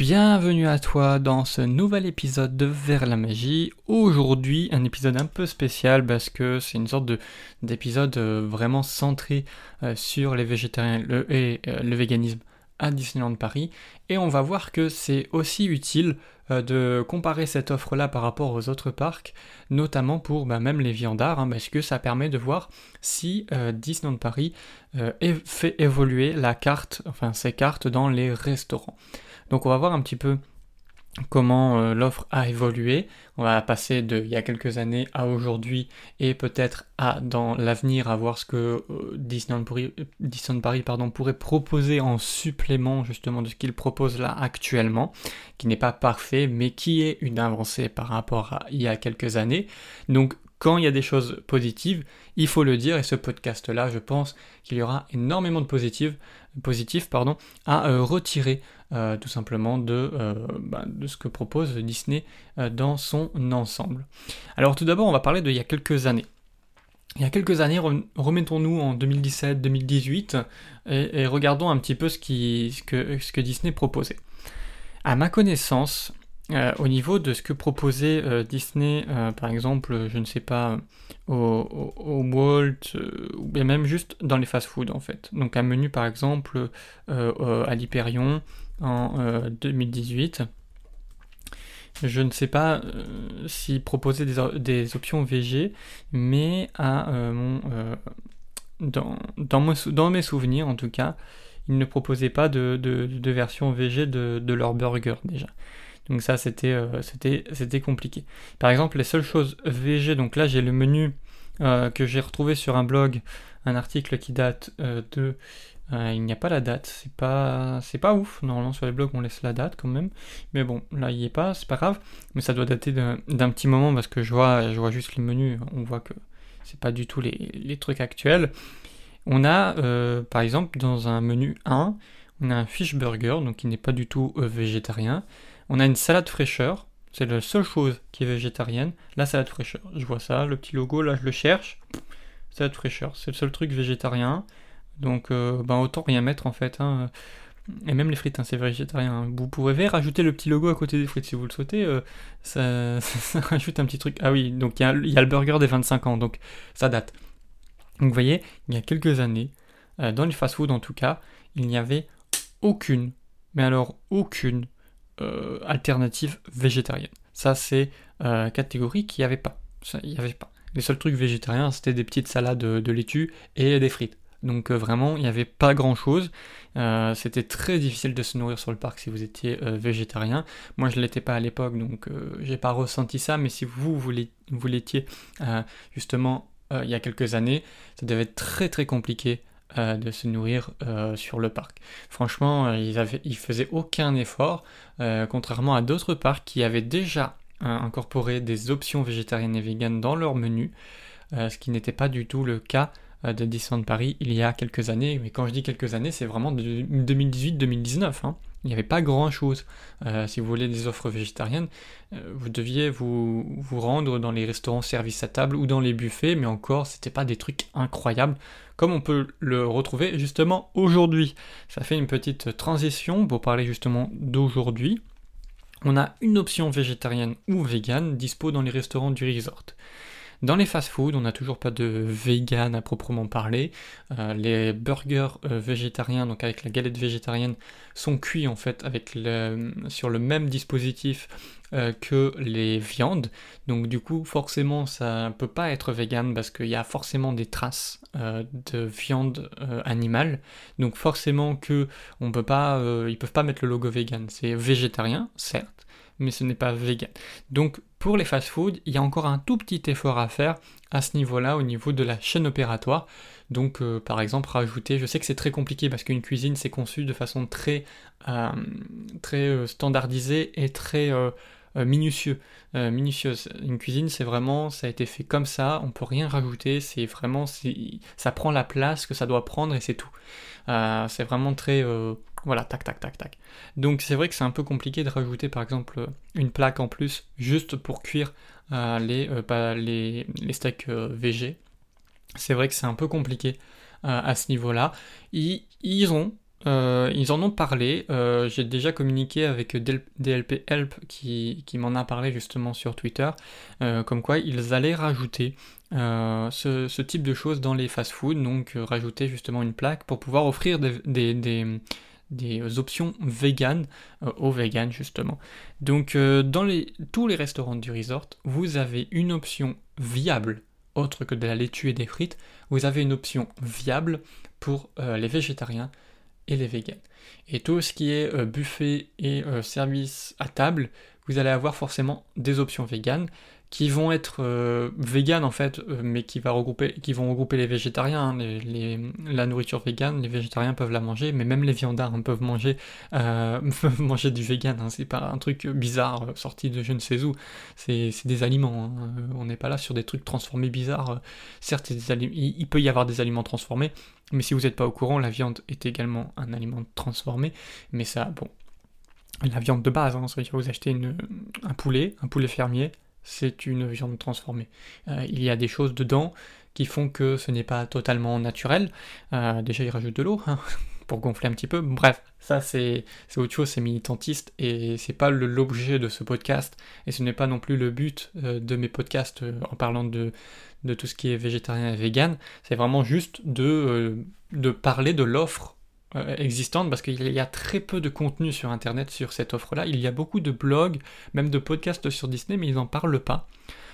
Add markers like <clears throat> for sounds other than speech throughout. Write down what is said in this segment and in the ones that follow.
Bienvenue à toi dans ce nouvel épisode de Vers la magie. Aujourd'hui, un épisode un peu spécial parce que c'est une sorte d'épisode euh, vraiment centré euh, sur les végétariens et euh, le véganisme à Disneyland Paris. Et on va voir que c'est aussi utile de comparer cette offre-là par rapport aux autres parcs, notamment pour bah, même les viandards, hein, parce que ça permet de voir si Disneyland Paris fait évoluer la carte, enfin ses cartes dans les restaurants. Donc on va voir un petit peu comment euh, l'offre a évolué. On va passer de il y a quelques années à aujourd'hui et peut-être à dans l'avenir à voir ce que euh, Disneyland, Paris, pourrait proposer en supplément justement de ce qu'il propose là actuellement, qui n'est pas parfait mais qui est une avancée par rapport à il y a quelques années. Donc quand il y a des choses positives, il faut le dire, et ce podcast-là, je pense qu'il y aura énormément de positifs, positifs à euh, retirer euh, tout simplement de, euh, bah, de, ce que propose Disney dans son ensemble. Alors tout d'abord, on va parler d'il y a quelques années. Il y a quelques années, remettons-nous en 2017-2018 et, regardons un petit peu ce, que, ce que Disney proposait. À ma connaissance, euh, au niveau de ce que proposait euh, Disney, euh, par exemple, je ne sais pas, au, Walt, ou bien même juste dans les fast-foods en fait. Donc un menu par exemple à l'Hyperion en 2018. Je ne sais pas s'il proposait des, options VG, mais à mon, dans, mes souvenirs en tout cas, ils ne proposaient pas de, version VG de, de leur burger déjà. Donc ça, euh, c'était, c'était, compliqué. Par exemple, les seules choses VG, donc là j'ai le menu euh, que j'ai retrouvé sur un blog, un article qui date euh, de... il n'y a pas la date, c'est pas, c'est pas ouf. Normalement sur les blogs on laisse la date quand même. Mais bon, là il n'y est pas, c'est pas grave. Mais ça doit dater d'un, petit moment parce que je vois, je vois juste les menus, on voit que c'est pas du tout les, les trucs actuels. On a par exemple dans un menu 1, on a un fish burger, donc qui n'est pas du tout végétarien. On a une salade fraîcheur, c'est la seule chose qui est végétarienne, la salade fraîcheur. Je vois ça, le petit logo, là je le cherche. Salade fraîcheur, c'est le seul truc végétarien. Donc euh, ben, autant rien mettre en fait. Hein. Et même les frites, hein, c'est végétarien. Vous pouvez rajouter le petit logo à côté des frites si vous le souhaitez. Euh, ça, <laughs> rajoute un petit truc. Ah oui, donc il y, a le burger des 25 ans, donc ça date. Donc vous voyez, il y a quelques années, euh, dans les fast-food en tout cas, il n'y avait aucune, mais alors aucune euh, alternative végétarienne. Ça, c'est euh, catégorie qu'il n'y avait pas. Il n'y avait pas. Les seuls trucs végétariens, c'était des petites salades de, laitue et des frites. Donc euh, vraiment, il n'y avait pas grand-chose. c'était très difficile de se nourrir sur le parc si vous étiez végétarien. Moi, je ne l'étais pas à l'époque, donc j'ai pas ressenti ça. Mais si vous, vous l'étiez justement il y a quelques années, ça devait être très très compliqué euh, de se nourrir euh, sur le parc. Franchement, euh, ils, faisaient aucun effort, contrairement à d'autres parcs qui avaient déjà incorporé des options végétariennes et véganes dans leur menu, ce qui n'était pas du tout le cas de Disneyland Paris il y a quelques années. Mais quand je dis quelques années, c'est vraiment de 2018-2019. Hein il n'y avait pas grand chose. Euh, si vous voulez des offres végétariennes, euh, vous deviez vous, vous, rendre dans les restaurants service à table ou dans les buffets, mais encore, c'était pas des trucs incroyables comme on peut le retrouver justement aujourd'hui. Ça fait une petite transition pour parler justement d'aujourd'hui. On a une option végétarienne ou végane dispo dans les restaurants du resort. Dans les fast-foods, on n'a toujours pas de vegan à proprement parler. Euh, les burgers euh, végétariens, donc avec la galette végétarienne, sont cuits en fait avec le, sur le même dispositif euh, que les viandes. Donc du coup, forcément, ça ne peut pas être vegan parce qu'il y a forcément des traces de viande animale. Donc forcément que on peut pas, ils peuvent pas mettre le logo vegan. C'est végétarien, certes, mais ce n'est pas vegan. Donc pour les fast-foods, il y a encore un tout petit effort à faire à ce niveau-là, au niveau de la chaîne opératoire. Donc euh, par exemple rajouter, je sais que c'est très compliqué parce qu'une cuisine c'est conçu de façon très, euh, très euh, standardisée et très minutieux, minutieuse. Une cuisine c'est vraiment, ça a été fait comme ça, on peut rien rajouter, c'est vraiment, ça prend la place que ça doit prendre et c'est tout. c'est vraiment très voilà, tac, tac, tac, tac. Donc c'est vrai que c'est un peu compliqué de rajouter par exemple une plaque en plus juste pour cuire euh, les, euh, les, steaks euh, VG. C'est vrai que c'est un peu compliqué à ce niveau-là. Ils, en ont parlé. J'ai déjà communiqué avec DLP Help qui, m'en a parlé justement sur Twitter, comme quoi ils allaient rajouter ce, type de choses dans les fast-foods, donc rajouter justement une plaque pour pouvoir offrir des options véganes aux véganes justement. Donc dans les, tous les restaurants du resort, vous avez une option viable autre que de la laitue et des frites, vous avez une option viable pour euh, les végétariens et les végans. Et tout ce qui est euh, buffet et euh, service à table, vous allez avoir forcément des options véganes qui vont être euh, vegan en fait, euh, mais qui, vont regrouper les végétariens. Hein, les, la nourriture végane, les végétariens peuvent la manger, mais même les viandards hein, peuvent, manger, euh, <laughs> manger du vegan. Hein, c'est pas un truc bizarre sorti de je ne sais où. C'est des aliments. On n'est pas là sur des trucs transformés bizarres. Certes, il, il, peut y avoir des aliments transformés, mais si vous n'êtes pas au courant, la viande est également un aliment transformé. Mais ça, bon, la viande de base, hein, vous achetez un poulet, un poulet fermier, c'est une viande transformée. Euh, il y a des choses dedans qui font que ce n'est pas totalement naturel. Euh, déjà, ils rajoutent de l'eau hein, <laughs> pour gonfler un petit peu. Bref, ça c'est autre chose, c'est militantiste et c'est pas l'objet de ce podcast et ce n'est pas non plus le but euh, de mes podcasts en parlant de, tout ce qui est végétarien et vegan. C'est vraiment juste de parler de l'offre euh, existante parce qu'il y a très peu de contenu sur internet sur cette offre-là. Il y a beaucoup de blogs, même de podcasts sur Disney, mais ils n'en parlent pas.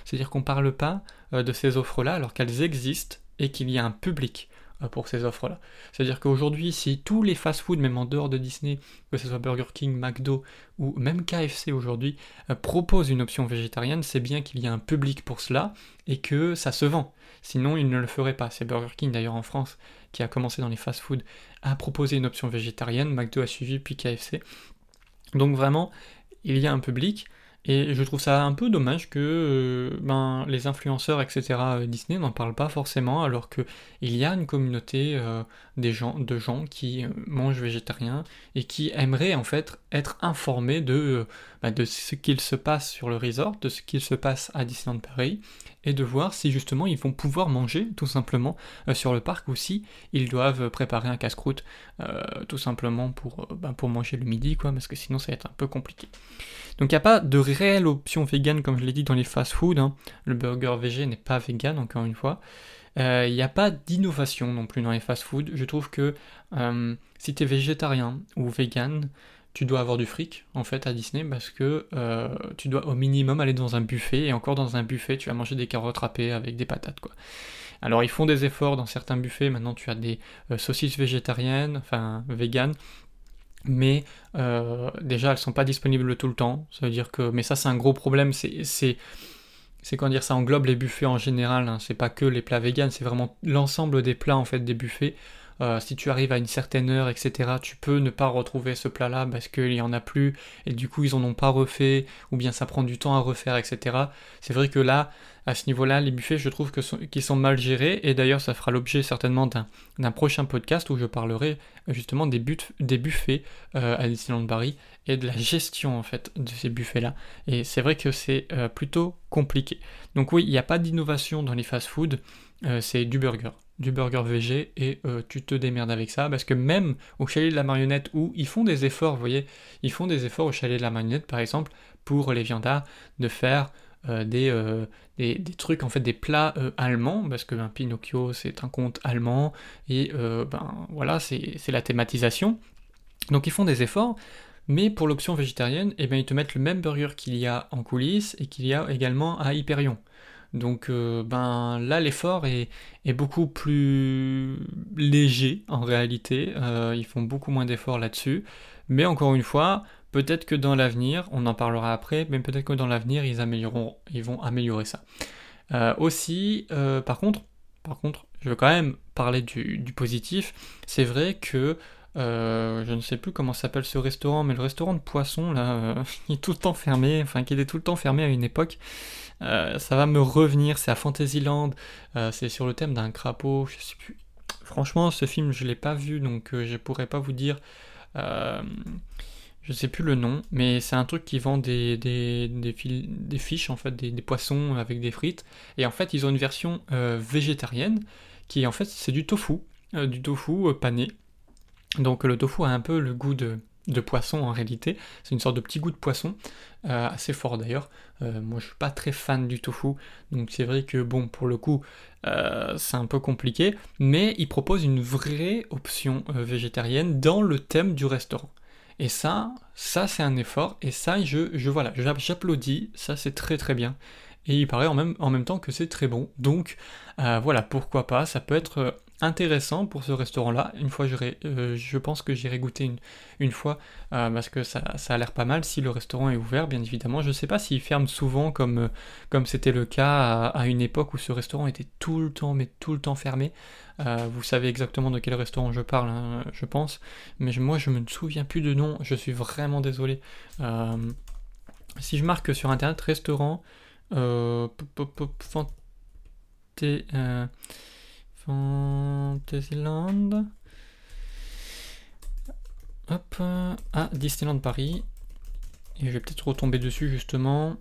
C'est-à-dire qu'on ne parle pas euh, de ces offres-là alors qu'elles existent et qu'il y a un public. Euh, pour ces offres-là. C'est-à-dire qu'aujourd'hui, si tous les fast-foods, même en dehors de Disney, que ce soit Burger King, McDo ou même KFC aujourd'hui, proposent une option végétarienne, c'est bien qu'il y a un public pour cela et que ça se vend. Sinon, ils ne le feraient pas. C'est Burger King d'ailleurs en France qui a commencé dans les fast-foods à proposer une option végétarienne, McDo a suivi, puis KFC. Donc vraiment, il y a un public. Et je trouve ça un peu dommage que euh, ben, les influenceurs, etc., euh, Disney n'en parlent pas forcément, alors qu'il y a une communauté euh, des gens, de gens qui mangent végétarien et qui aimeraient en fait être informés de, ben, de ce qu'il se passe sur le resort, de ce qu'il se passe à Disneyland Paris, et de voir si justement ils vont pouvoir manger tout simplement sur le parc ou si ils doivent préparer un casse-croûte tout simplement pour, ben, pour manger le midi, quoi, parce que sinon ça va être un peu compliqué. Donc il n'y a pas de réelle option vegan comme je l'ai dit dans les fast-food. Hein. Le burger végé n'est pas vegan encore une fois. Euh, il n'y a pas d'innovation non plus dans les fast-food. Je trouve que euh, si tu es végétarien ou vegan, tu dois avoir du fric en fait à Disney parce que euh, tu dois au minimum aller dans un buffet et encore dans un buffet tu vas manger des carottes râpées avec des patates quoi. Alors ils font des efforts dans certains buffets, maintenant tu as des saucisses végétariennes, enfin véganes, mais euh, déjà elles sont pas disponibles tout le temps. Ça veut dire que, mais ça c'est un gros problème. C'est c'est comment dire, ça englobe les buffets en général. Hein. C'est pas que les plats véganes, c'est vraiment l'ensemble des plats en fait des buffets. Euh, si tu arrives à une certaine heure, etc., tu peux ne pas retrouver ce plat-là parce qu'il n'y en a plus et du coup ils en ont pas refait ou bien ça prend du temps à refaire, etc. C'est vrai que là, à ce niveau-là, les buffets, je trouve qu'ils sont mal gérés et d'ailleurs ça fera l'objet certainement d'un prochain podcast où je parlerai justement des, des buffets euh, à Disneyland Paris et de la gestion en fait de ces buffets-là. Et c'est vrai que c'est euh, plutôt compliqué. Donc oui, il n'y a pas d'innovation dans les fast-foods, c'est du burger du burger VG et euh, tu te démerdes avec ça parce que même au chalet de la marionnette où ils font des efforts, vous voyez, ils font des efforts au chalet de la marionnette par exemple pour les viandards de faire euh, euh, des, trucs en fait des plats allemands parce que ben, Pinocchio c'est un conte allemand et ben voilà c'est la thématisation donc ils font des efforts mais pour l'option végétarienne, eh ben, ils te mettent le même burger qu'il y a en coulisses et qu'il y a également à Hyperion. Donc euh, ben là l'effort est, beaucoup plus léger en réalité, euh, ils font beaucoup moins d'efforts là-dessus, mais encore une fois, peut-être que dans l'avenir, on en parlera après, mais peut-être que dans l'avenir ils amélioreront, ils vont améliorer ça. Euh, aussi, par contre, par contre, je veux quand même parler du, du positif. C'est vrai que je ne sais plus comment s'appelle ce restaurant, mais le restaurant de poisson là, <laughs> il est tout le temps fermé, enfin qui était tout le temps fermé à une époque. Euh, ça va me revenir, c'est à Fantasyland, euh, c'est sur le thème d'un crapaud, je sais plus. Franchement, ce film, je l'ai pas vu, donc euh, je pourrais pas vous dire. je sais plus le nom, mais c'est un truc qui vend des, des, des, fiches, en fait, des, poissons avec des frites. Et en fait, ils ont une version végétarienne qui, en fait, c'est du tofu, du tofu pané. Donc le tofu a un peu le goût de, de poisson en réalité. C'est une sorte de petit goût de poisson, euh, assez fort d'ailleurs. Euh, moi je suis pas très fan du tofu, donc c'est vrai que bon pour le coup euh, c'est un peu compliqué, mais il propose une vraie option végétarienne dans le thème du restaurant. Et ça, ça c'est un effort, et ça je, je voilà, j'applaudis, ça c'est très très bien. Et il paraît en même, en même temps que c'est très bon. Donc voilà, pourquoi pas, ça peut être intéressant pour ce restaurant-là. Une fois, euh, je pense que j'irai goûter une, fois euh, parce que ça, a l'air pas mal si le restaurant est ouvert, bien évidemment. Je ne sais pas s'il ferme souvent comme euh, comme c'était le cas à, une époque où ce restaurant était tout le temps, mais tout le temps fermé. vous savez exactement de quel restaurant je parle, hein, je pense. Mais moi, je me souviens plus de nom. Je suis vraiment désolé. si je marque sur internet restaurant, Fantasyland. Hop, ah, Disneyland Paris. Et je vais peut-être retomber dessus justement.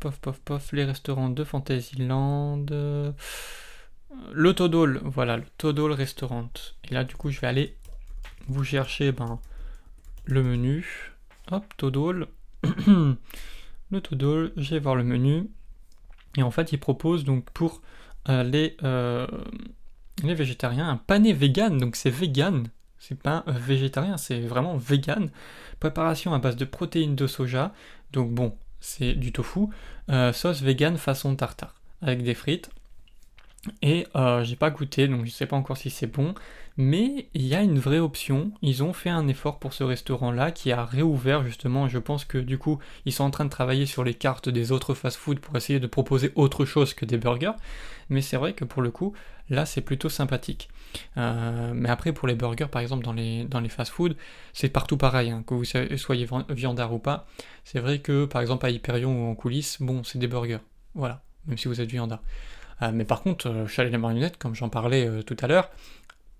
Pof, pof, pof, les restaurants de Fantasyland. Le Todol, voilà, le Todol Restaurant. Et là, du coup, je vais aller vous chercher ben, le menu. Hop, Todol. <clears throat> le Todol, je vais voir le menu. Et en fait, il propose donc pour euh, les, euh, les végétariens, un pané vegan, donc c'est vegan, c'est pas végétarien, c'est vraiment vegan. Préparation à base de protéines de soja, donc bon, c'est du tofu. Euh, sauce vegan façon tartare, avec des frites. Et euh, j'ai pas goûté, donc je sais pas encore si c'est bon. Mais il y a une vraie option. Ils ont fait un effort pour ce restaurant-là qui a réouvert justement. Je pense que du coup, ils sont en train de travailler sur les cartes des autres fast-food pour essayer de proposer autre chose que des burgers. Mais c'est vrai que pour le coup, là, c'est plutôt sympathique. Euh, mais après, pour les burgers, par exemple, dans les, dans les fast-food, c'est partout pareil. Hein, que vous soyez viandard ou pas. C'est vrai que, par exemple, à Hyperion ou en coulisses, bon, c'est des burgers. Voilà. Même si vous êtes viandard. Euh, mais par contre, euh, Chalet les marionnettes, comme j'en parlais tout à l'heure,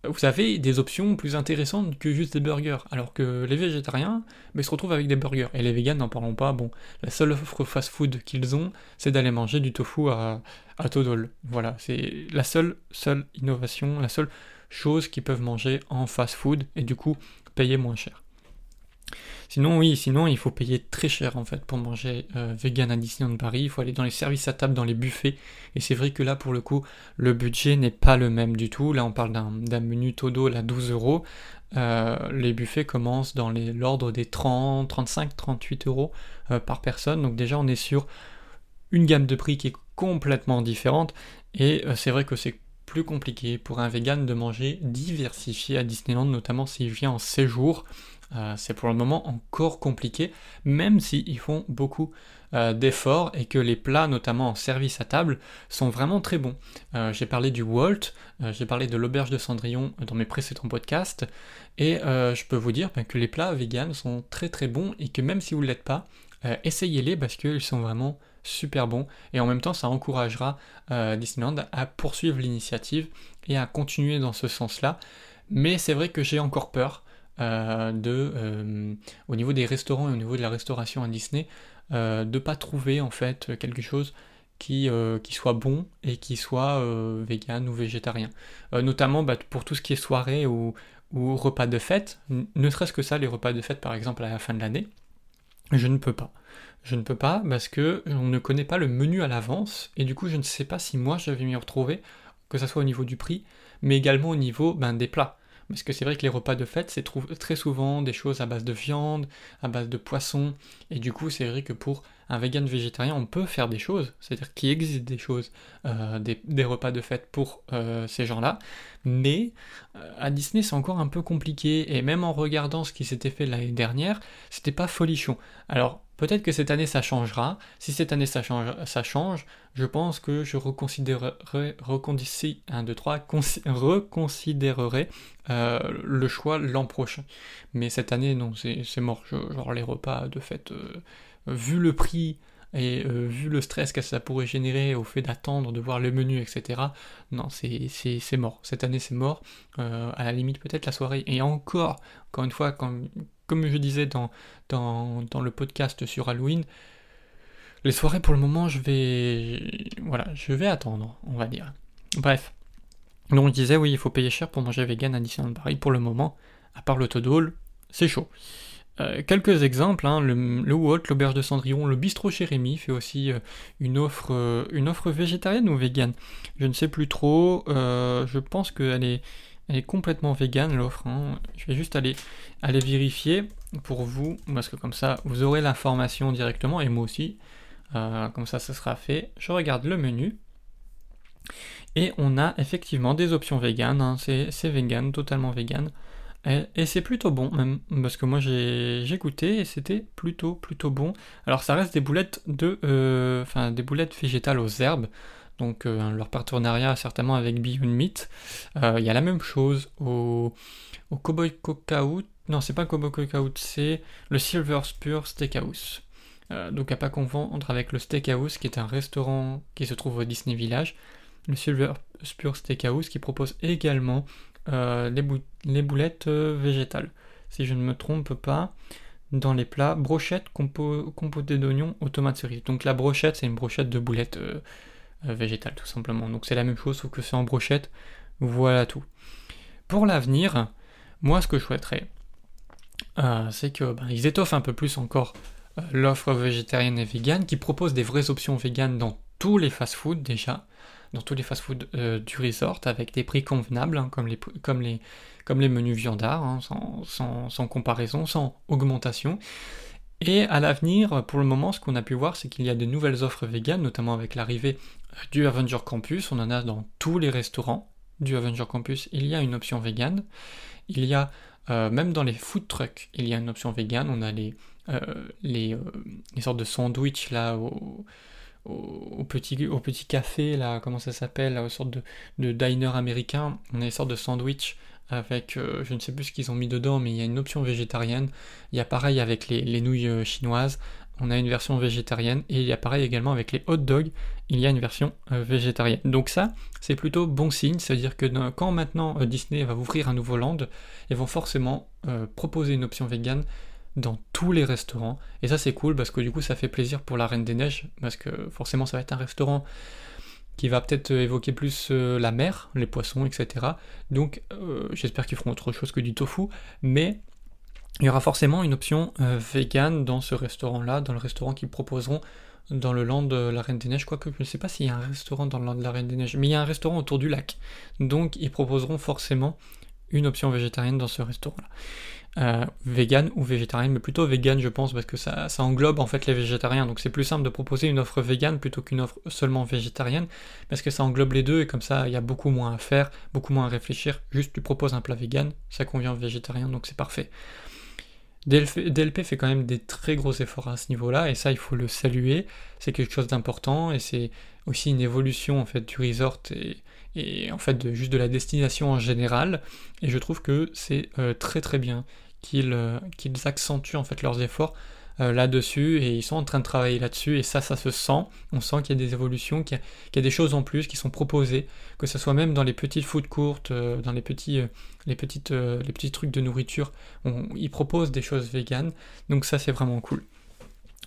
vous avez des options plus intéressantes que juste des burgers. Alors que les végétariens se retrouvent avec des burgers. Et les véganes, n'en parlons pas. Bon, la seule offre fast-food qu'ils ont, c'est d'aller manger du tofu à, à. Voilà, c'est la seule, seule innovation, la seule chose qu'ils peuvent manger en fast-food et du coup payer moins cher. Sinon, oui, sinon il faut payer très cher en fait pour manger euh, vegan à Disneyland Paris. Il faut aller dans les services à table, dans les buffets. Et c'est vrai que là, pour le coup, le budget n'est pas le même du tout. Là, on parle d'un menu Todo à 12 euros. Euh, les buffets commencent dans l'ordre des 30, 35, 38 euros euh, par personne. Donc déjà, on est sur une gamme de prix qui est complètement différente. Et c'est vrai que c'est plus compliqué pour un vegan de manger diversifié à Disneyland, notamment s'il vient en séjour. Euh, c'est pour le moment encore compliqué, même s'ils font beaucoup euh, d'efforts et que les plats, notamment en service à table, sont vraiment très bons. Euh, j'ai parlé du Walt, j'ai parlé de l'auberge de Cendrillon dans mes précédents podcasts, et je peux vous dire ben, que les plats vegan sont très très bons et que même si vous ne l'êtes pas, essayez-les parce qu'ils sont vraiment super bons et en même temps ça encouragera Disneyland à poursuivre l'initiative et à continuer dans ce sens-là. Mais c'est vrai que j'ai encore peur euh, de, euh, au niveau des restaurants et au niveau de la restauration à Disney, euh, de pas trouver en fait quelque chose qui, soit bon et qui soit vegan ou végétarien. notamment bah, pour tout ce qui est soirée ou, ou repas de fête, ne serait-ce que ça, les repas de fête par exemple à la fin de l'année, je ne peux pas. Je ne peux pas parce que on ne connaît pas le menu à l'avance et du coup je ne sais pas si moi je vais m'y retrouver, que ce soit au niveau du prix, mais également au niveau ben, des plats. Parce que c'est vrai que les repas de fête, c'est très souvent des choses à base de viande, à base de poisson. Et du coup, c'est vrai que pour un vegan végétarien, on peut faire des choses. C'est-à-dire qu'il existe des choses, euh, des, repas de fête pour euh, ces gens-là. Mais euh, à Disney, c'est encore un peu compliqué. Et même en regardant ce qui s'était fait l'année dernière, c'était pas folichon. Alors, Peut-être que cette année ça changera. Si cette année ça change, ça change je pense que je reconsidérerai, 1, 2, 3, reconsidérerai euh, le choix l'an prochain. Mais cette année, non, c'est mort. genre les repas de fête, euh, vu le prix et euh, vu le stress que ça pourrait générer au fait d'attendre, de voir le menu, etc. Non, c'est mort. Cette année, c'est mort. à la limite, peut-être la soirée. Et encore, encore une fois, quand, comme je disais dans, le podcast sur Halloween, les soirées pour le moment, je vais, voilà, je vais attendre, on va dire. Bref. Donc je disais, oui, il faut payer cher pour manger vegan à Disneyland Paris pour le moment. à part le Todol, c'est chaud. Euh, quelques exemples, hein, le, le l'auberge de Cendrillon, le bistrot chez Rémy fait aussi une, offre, une offre végétarienne ou végane? Je ne sais plus trop, je pense qu'elle est, elle est complètement végane l'offre. Hein. Je vais juste aller, vérifier pour vous, parce que comme ça vous aurez l'information directement, et moi aussi. comme ça, ça sera fait. Je regarde le menu. Et on a effectivement des options vegan, hein. c'est vegan, totalement vegan. Et, c'est plutôt bon même, parce que moi j'ai goûté et c'était plutôt plutôt bon. Alors ça reste des boulettes de, euh, enfin des boulettes végétales aux herbes, donc euh, leur partenariat certainement avec Beyond Meat. Euh, il y a la même chose au, au Cowboy Cookout, non c'est pas Cowboy Cookout, c'est le Silver Spur Steakhouse. donc à pas confondre avec le Steakhouse qui est un restaurant qui se trouve au Disney Village le Silver Spur Steakhouse qui propose également euh, les, boulettes euh, végétales. Si je ne me trompe pas, dans les plats, brochettes compotées d'oignons aux tomates cerises. Donc la brochette, c'est une brochette de boulettes euh, végétales tout simplement. Donc c'est la même chose, sauf que c'est en brochette. Voilà tout. Pour l'avenir, moi ce que je souhaiterais, c'est qu'ils ben, étoffent un peu plus encore l'offre végétarienne et végane, qui propose des vraies options véganes dans tous les fast-foods déjà dans tous les fast-foods euh, du resort avec des prix convenables, hein, comme, les, comme, les, comme les menus viandards, hein, sans, comparaison, sans augmentation. Et à l'avenir, pour le moment, ce qu'on a pu voir, c'est qu'il y a de nouvelles offres véganes, notamment avec l'arrivée euh, du Avenger Campus. On en a dans tous les restaurants du Avenger Campus. Il y a une option végane. Il y a euh, même dans les food trucks, il y a une option végane. On a les, les, les sortes de sandwichs là au, au, petit, au petit café, là, comment ça s'appelle, une sorte de, de, diner américain. On a une sorte de sandwich avec, euh, je ne sais plus ce qu'ils ont mis dedans, mais il y a une option végétarienne. Il y a pareil avec les, nouilles euh, chinoises, on a une version végétarienne, et il y a pareil également avec les hot dogs, il y a une version euh, végétarienne. Donc ça, c'est plutôt bon signe, c'est-à-dire que quand maintenant Disney va ouvrir un nouveau land, ils vont forcément proposer une option végane dans tous les restaurants. Et ça c'est cool parce que du coup ça fait plaisir pour la Reine des Neiges, parce que forcément ça va être un restaurant qui va peut-être évoquer plus euh, la mer, les poissons, etc. Donc euh, j'espère qu'ils feront autre chose que du tofu, mais il y aura forcément une option euh, vegan dans ce restaurant-là, dans le restaurant qu'ils proposeront dans le land de la Reine des Neiges, quoique je ne sais pas s'il y a un restaurant dans le land de la Reine des Neiges, mais il y a un restaurant autour du lac. Donc ils proposeront forcément une option végétarienne dans ce restaurant-là. Euh, vegan ou végétarienne, mais plutôt vegan je pense parce que ça, englobe en fait les végétariens, donc c'est plus simple de proposer une offre vegan plutôt qu'une offre seulement végétarienne, parce que ça englobe les deux et comme ça il y a beaucoup moins à faire, beaucoup moins à réfléchir, juste tu proposes un plat vegan, ça convient aux végétariens donc c'est parfait. DLP fait quand même des très gros efforts à ce niveau-là et ça il faut le saluer, c'est quelque chose d'important et c'est aussi une évolution en fait du resort et, en fait de, juste de la destination en général. Et je trouve que c'est euh, très très bien qu'ils euh, qu'ils accentuent en fait leurs efforts euh, là-dessus et ils sont en train de travailler là-dessus et ça ça se sent. On sent qu'il y a des évolutions, qu'il y, a des choses en plus qui sont proposées, que ce soit même dans les petites food courtes, dans les petits les petites trucs de nourriture, ils proposent des choses véganes. Donc ça c'est vraiment cool.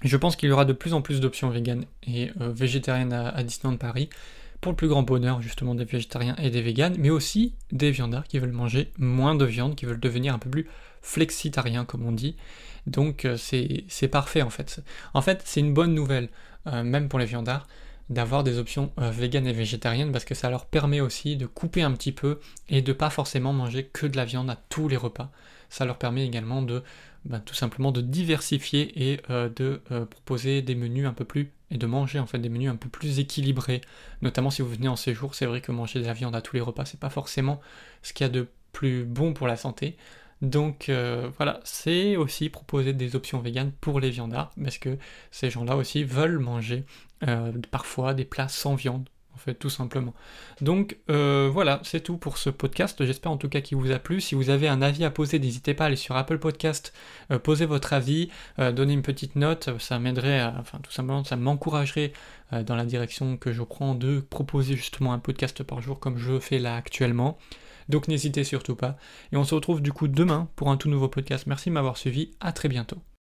Je pense qu'il y aura de plus en plus d'options véganes et végétariennes à, à Disneyland Paris pour le plus grand bonheur justement des végétariens et des véganes, mais aussi des viandards qui veulent manger moins de viande, qui veulent devenir un peu plus flexitariens comme on dit. Donc euh, c'est parfait en fait. En fait c'est une bonne nouvelle, euh, même pour les viandards, d'avoir des options euh, véganes et végétariennes parce que ça leur permet aussi de couper un petit peu et de pas forcément manger que de la viande à tous les repas. Ça leur permet également de bah, tout simplement de diversifier et de proposer des menus un peu plus et de manger en fait des menus un peu plus équilibrés. Notamment si vous venez en séjour, c'est vrai que manger de la viande à tous les repas, c'est pas forcément ce qu'il y a de plus bon pour la santé. Donc euh, voilà, c'est aussi proposer des options véganes pour les viandards, parce que ces gens-là aussi veulent manger euh, parfois des plats sans viande en fait, tout simplement. Donc euh, voilà, c'est tout pour ce podcast. J'espère en tout cas qu'il vous a plu. Si vous avez un avis à poser, n'hésitez pas à aller sur Apple Podcast, poser votre avis, donner une petite note. Ça m'aiderait, enfin tout simplement, ça m'encouragerait dans la direction que je prends de proposer justement un podcast par jour comme je fais là actuellement. Donc n'hésitez surtout pas. Et on se retrouve du coup demain pour un tout nouveau podcast. Merci de m'avoir suivi. À très bientôt.